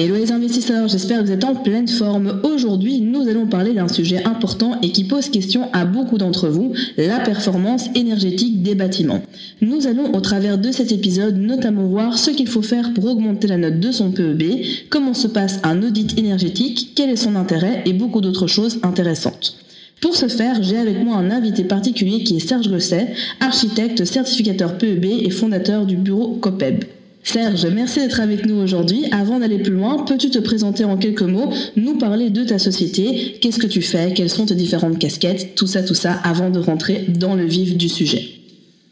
Hello les investisseurs, j'espère que vous êtes en pleine forme. Aujourd'hui, nous allons parler d'un sujet important et qui pose question à beaucoup d'entre vous, la performance énergétique des bâtiments. Nous allons au travers de cet épisode notamment voir ce qu'il faut faire pour augmenter la note de son PEB, comment se passe un audit énergétique, quel est son intérêt et beaucoup d'autres choses intéressantes. Pour ce faire, j'ai avec moi un invité particulier qui est Serge Gosset, architecte, certificateur PEB et fondateur du bureau COPEB. Serge, merci d'être avec nous aujourd'hui. Avant d'aller plus loin, peux-tu te présenter en quelques mots, nous parler de ta société, qu'est-ce que tu fais, quelles sont tes différentes casquettes, tout ça, tout ça, avant de rentrer dans le vif du sujet.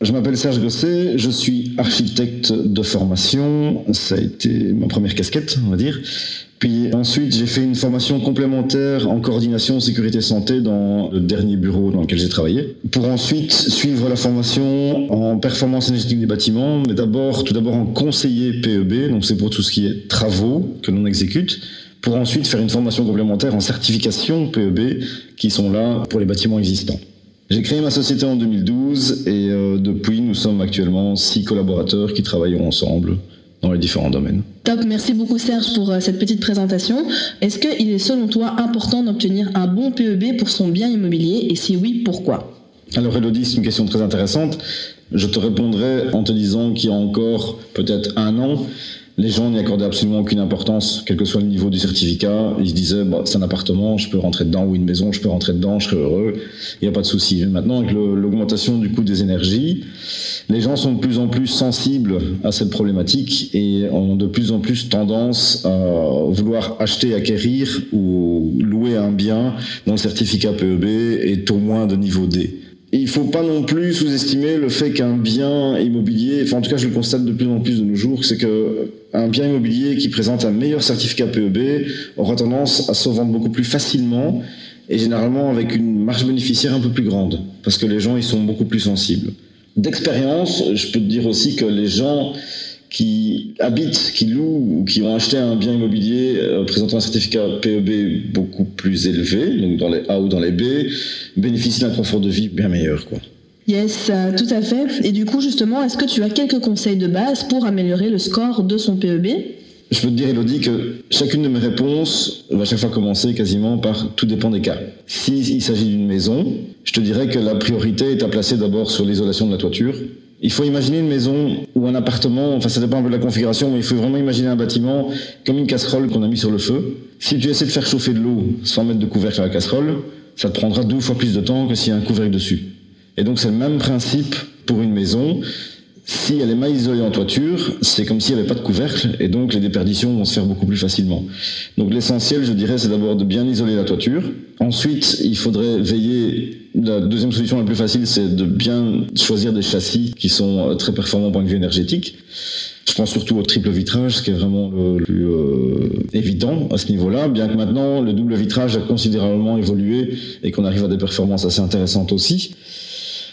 Je m'appelle Serge Gosset, je suis architecte de formation, ça a été ma première casquette, on va dire. Puis ensuite, j'ai fait une formation complémentaire en coordination sécurité santé dans le dernier bureau dans lequel j'ai travaillé. Pour ensuite suivre la formation en performance énergétique des bâtiments, mais d'abord, tout d'abord en conseiller PEB, donc c'est pour tout ce qui est travaux que l'on exécute pour ensuite faire une formation complémentaire en certification PEB qui sont là pour les bâtiments existants. J'ai créé ma société en 2012 et euh, depuis nous sommes actuellement six collaborateurs qui travaillent ensemble dans les différents domaines. Top, merci beaucoup Serge pour euh, cette petite présentation. Est-ce qu'il est selon toi important d'obtenir un bon PEB pour son bien immobilier et si oui, pourquoi? Alors Elodie, c'est une question très intéressante. Je te répondrai en te disant qu'il y a encore peut-être un an, les gens n'y accordaient absolument aucune importance, quel que soit le niveau du certificat. Ils se disaient, bah, c'est un appartement, je peux rentrer dedans, ou une maison, je peux rentrer dedans, je serai heureux, il n'y a pas de souci. Maintenant, avec l'augmentation du coût des énergies, les gens sont de plus en plus sensibles à cette problématique et ont de plus en plus tendance à vouloir acheter, acquérir ou louer un bien dont le certificat PEB est au moins de niveau D il ne faut pas non plus sous-estimer le fait qu'un bien immobilier, enfin en tout cas je le constate de plus en plus de nos jours, c'est que un bien immobilier qui présente un meilleur certificat PEB aura tendance à se vendre beaucoup plus facilement et généralement avec une marge bénéficiaire un peu plus grande, parce que les gens ils sont beaucoup plus sensibles. D'expérience, je peux te dire aussi que les gens qui habitent, qui louent ou qui ont acheté un bien immobilier euh, présentant un certificat PEB beaucoup plus élevé, donc dans les A ou dans les B, bénéficient d'un confort de vie bien meilleur. Quoi. Yes, euh, tout à fait. Et du coup, justement, est-ce que tu as quelques conseils de base pour améliorer le score de son PEB je peux te dire, Elodie, que chacune de mes réponses va chaque fois commencer quasiment par tout dépend des cas. S'il s'agit d'une maison, je te dirais que la priorité est à placer d'abord sur l'isolation de la toiture, il faut imaginer une maison ou un appartement, enfin ça dépend un peu de la configuration, mais il faut vraiment imaginer un bâtiment comme une casserole qu'on a mis sur le feu. Si tu essaies de faire chauffer de l'eau sans mettre de couvercle à la casserole, ça te prendra deux fois plus de temps que s'il y a un couvercle dessus. Et donc c'est le même principe pour une maison. Si elle est mal isolée en toiture, c'est comme s'il n'y avait pas de couvercle et donc les déperditions vont se faire beaucoup plus facilement. Donc l'essentiel, je dirais, c'est d'abord de bien isoler la toiture. Ensuite, il faudrait veiller. La deuxième solution la plus facile, c'est de bien choisir des châssis qui sont euh, très performants au point de vue énergétique. Je pense surtout au triple vitrage, ce qui est vraiment le plus euh, évident à ce niveau-là, bien que maintenant le double vitrage a considérablement évolué et qu'on arrive à des performances assez intéressantes aussi.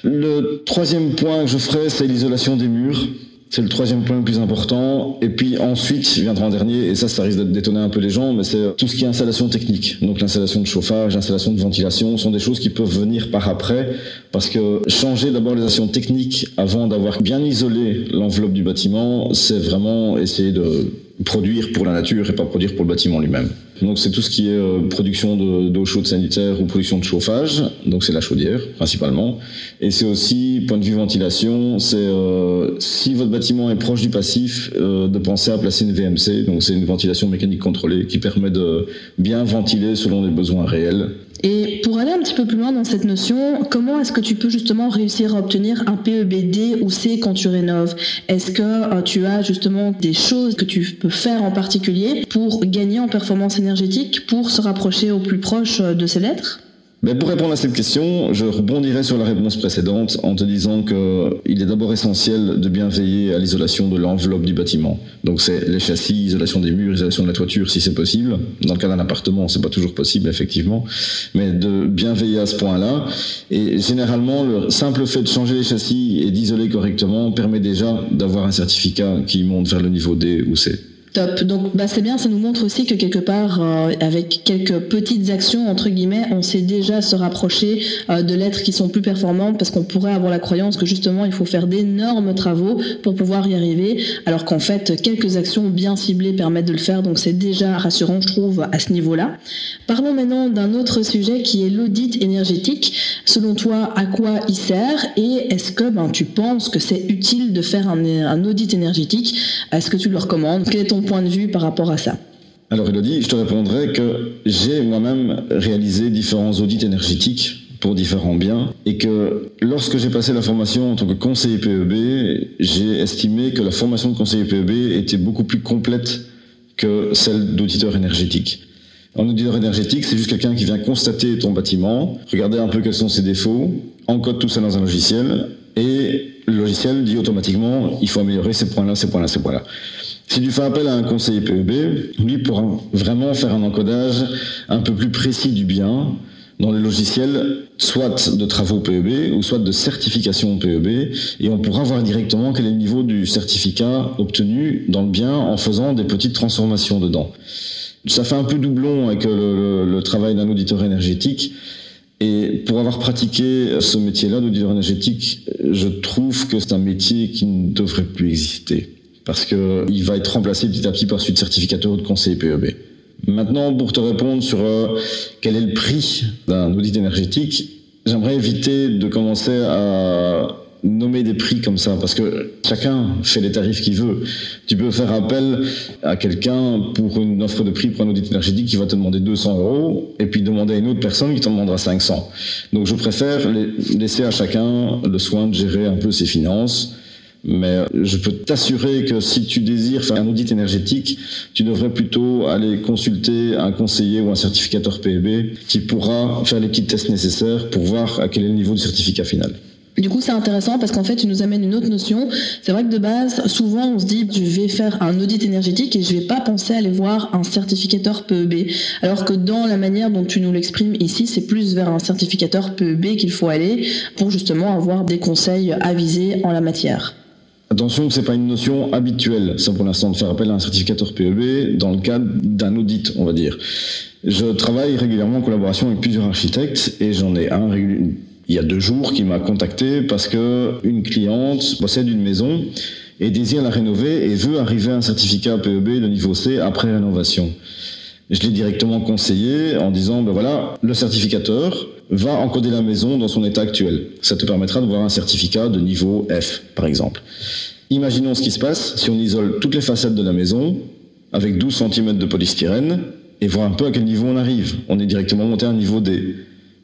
Le troisième point que je ferai, c'est l'isolation des murs. C'est le troisième point le plus important. Et puis ensuite, viendra en dernier, et ça, ça risque d'étonner un peu les gens, mais c'est tout ce qui est installation technique. Donc l'installation de chauffage, l'installation de ventilation, sont des choses qui peuvent venir par après, parce que changer d'abord les installations techniques avant d'avoir bien isolé l'enveloppe du bâtiment, c'est vraiment essayer de produire pour la nature et pas produire pour le bâtiment lui-même. Donc c'est tout ce qui est euh, production d'eau chaude sanitaire ou production de chauffage, donc c'est la chaudière principalement. Et c'est aussi, point de vue ventilation, c'est euh, si votre bâtiment est proche du passif, euh, de penser à placer une VMC, donc c'est une ventilation mécanique contrôlée qui permet de bien ventiler selon les besoins réels et pour aller un petit peu plus loin dans cette notion, comment est-ce que tu peux justement réussir à obtenir un PEBD ou C quand tu rénoves? Est-ce que euh, tu as justement des choses que tu peux faire en particulier pour gagner en performance énergétique, pour se rapprocher au plus proche euh, de ces lettres? Mais pour répondre à cette question, je rebondirai sur la réponse précédente en te disant qu'il est d'abord essentiel de bien veiller à l'isolation de l'enveloppe du bâtiment. Donc c'est les châssis, isolation des murs, isolation de la toiture si c'est possible. Dans le cas d'un appartement, c'est pas toujours possible effectivement, mais de bien veiller à ce point-là. Et généralement, le simple fait de changer les châssis et d'isoler correctement permet déjà d'avoir un certificat qui monte vers le niveau D ou C. Top. Donc bah, c'est bien, ça nous montre aussi que quelque part, euh, avec quelques petites actions, entre guillemets, on sait déjà se rapprocher euh, de lettres qui sont plus performantes parce qu'on pourrait avoir la croyance que justement il faut faire d'énormes travaux pour pouvoir y arriver, alors qu'en fait quelques actions bien ciblées permettent de le faire, donc c'est déjà rassurant je trouve à ce niveau-là. Parlons maintenant d'un autre sujet qui est l'audit énergétique. Selon toi, à quoi il sert et est-ce que ben, tu penses que c'est utile de faire un, un audit énergétique? Est-ce que tu le recommandes? Quel est ton point de vue par rapport à ça Alors Elodie, je te répondrai que j'ai moi-même réalisé différents audits énergétiques pour différents biens et que lorsque j'ai passé la formation en tant que conseiller PEB, j'ai estimé que la formation de conseiller PEB était beaucoup plus complète que celle d'auditeur énergétique. Un auditeur énergétique, c'est juste quelqu'un qui vient constater ton bâtiment, regarder un peu quels sont ses défauts, encode tout ça dans un logiciel, et le logiciel dit automatiquement, il faut améliorer ces points-là, ces points-là, ces points-là. Si tu fais appel à un conseiller PEB, lui pourra vraiment faire un encodage un peu plus précis du bien dans les logiciels, soit de travaux PEB ou soit de certification PEB, et on pourra voir directement quel est le niveau du certificat obtenu dans le bien en faisant des petites transformations dedans. Ça fait un peu doublon avec le, le travail d'un auditeur énergétique, et pour avoir pratiqué ce métier-là d'auditeur énergétique, je trouve que c'est un métier qui ne devrait plus exister parce qu'il va être remplacé petit à petit par celui de certificateur ou de conseiller PEB. Maintenant, pour te répondre sur euh, quel est le prix d'un audit énergétique, j'aimerais éviter de commencer à nommer des prix comme ça, parce que chacun fait les tarifs qu'il veut. Tu peux faire appel à quelqu'un pour une offre de prix pour un audit énergétique qui va te demander 200 euros, et puis demander à une autre personne qui t'en demandera 500. Donc je préfère laisser à chacun le soin de gérer un peu ses finances mais je peux t'assurer que si tu désires faire un audit énergétique, tu devrais plutôt aller consulter un conseiller ou un certificateur PEB qui pourra faire les petits tests nécessaires pour voir à quel est le niveau du certificat final. Du coup, c'est intéressant parce qu'en fait, tu nous amènes une autre notion. C'est vrai que de base, souvent, on se dit, je vais faire un audit énergétique et je vais pas penser à aller voir un certificateur PEB. Alors que dans la manière dont tu nous l'exprimes ici, c'est plus vers un certificateur PEB qu'il faut aller pour justement avoir des conseils avisés en la matière. Attention, ce n'est pas une notion habituelle, ça pour l'instant, de faire appel à un certificateur PEB dans le cadre d'un audit, on va dire. Je travaille régulièrement en collaboration avec plusieurs architectes et j'en ai un il y a deux jours qui m'a contacté parce que une cliente possède une maison et désire la rénover et veut arriver à un certificat PEB de niveau C après rénovation. Je l'ai directement conseillé en disant, ben voilà, le certificateur, va encoder la maison dans son état actuel. Ça te permettra de voir un certificat de niveau F, par exemple. Imaginons ce qui se passe si on isole toutes les façades de la maison avec 12 cm de polystyrène et voir un peu à quel niveau on arrive. On est directement monté à un niveau D.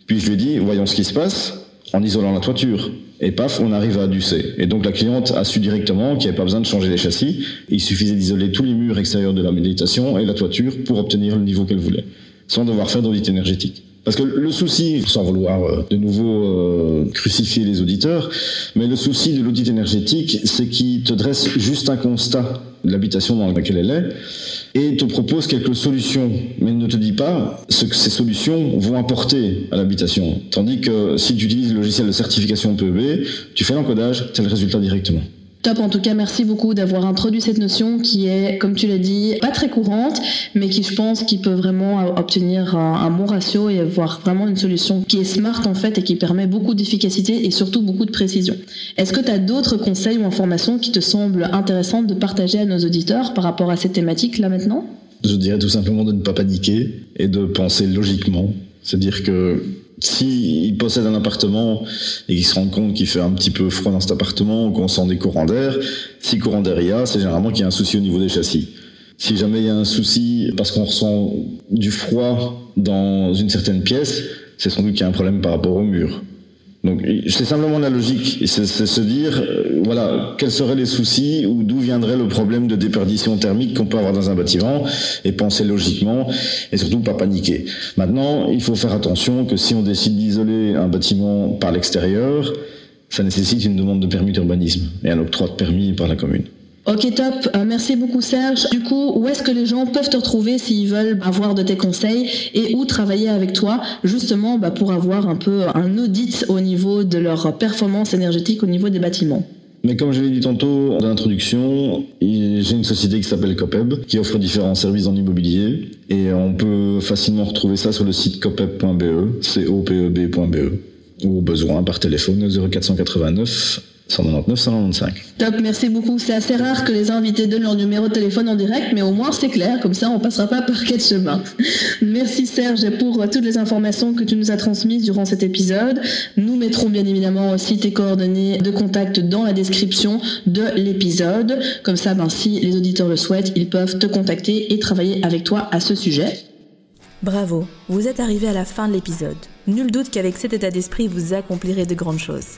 Puis je lui dit, voyons ce qui se passe en isolant la toiture. Et paf, on arrive à du C. Et donc la cliente a su directement qu'il n'y avait pas besoin de changer les châssis. Il suffisait d'isoler tous les murs extérieurs de la méditation et la toiture pour obtenir le niveau qu'elle voulait, sans devoir faire d'audit énergétique. Parce que le souci, sans vouloir euh, de nouveau euh, crucifier les auditeurs, mais le souci de l'audit énergétique, c'est qu'il te dresse juste un constat l'habitation dans laquelle elle est et te propose quelques solutions, mais ne te dit pas ce que ces solutions vont apporter à l'habitation. Tandis que si tu utilises le logiciel de certification PEB, tu fais l'encodage, as le résultat directement. Top, en tout cas, merci beaucoup d'avoir introduit cette notion qui est, comme tu l'as dit, pas très courante, mais qui, je pense, qui peut vraiment obtenir un, bon ratio et avoir vraiment une solution qui est smart, en fait, et qui permet beaucoup d'efficacité et surtout beaucoup de précision. Est-ce que tu as d'autres conseils ou informations qui te semblent intéressantes de partager à nos auditeurs par rapport à cette thématique, là, maintenant? Je dirais tout simplement de ne pas paniquer et de penser logiquement. C'est-à-dire que s'il possède un appartement et qu'il se rend compte qu'il fait un petit peu froid dans cet appartement ou qu'on sent des courants d'air, si courant d'air il y a, c'est généralement qu'il y a un souci au niveau des châssis. Si jamais il y a un souci parce qu'on ressent du froid dans une certaine pièce, c'est sans doute qu'il y a un problème par rapport au mur. Donc c'est simplement la logique, c'est se dire, euh, voilà, quels seraient les soucis ou d'où viendrait le problème de déperdition thermique qu'on peut avoir dans un bâtiment et penser logiquement et surtout pas paniquer. Maintenant, il faut faire attention que si on décide d'isoler un bâtiment par l'extérieur, ça nécessite une demande de permis d'urbanisme et un octroi de permis par la commune. Ok top, euh, merci beaucoup Serge. Du coup, où est-ce que les gens peuvent te retrouver s'ils veulent avoir de tes conseils et où travailler avec toi justement bah, pour avoir un peu un audit au niveau de leur performance énergétique au niveau des bâtiments? Mais comme je l'ai dit tantôt en introduction, j'ai une société qui s'appelle Copeb, qui offre différents services en immobilier, et on peut facilement retrouver ça sur le site copeb.be, c o p e b.be, ou au besoin par téléphone 0489 199 195. Top, merci beaucoup. C'est assez rare que les invités donnent leur numéro de téléphone en direct, mais au moins c'est clair, comme ça on passera pas par quel chemin. Merci Serge pour toutes les informations que tu nous as transmises durant cet épisode. Nous mettrons bien évidemment aussi tes coordonnées de contact dans la description de l'épisode. Comme ça, ben, si les auditeurs le souhaitent, ils peuvent te contacter et travailler avec toi à ce sujet. Bravo, vous êtes arrivé à la fin de l'épisode. Nul doute qu'avec cet état d'esprit, vous accomplirez de grandes choses.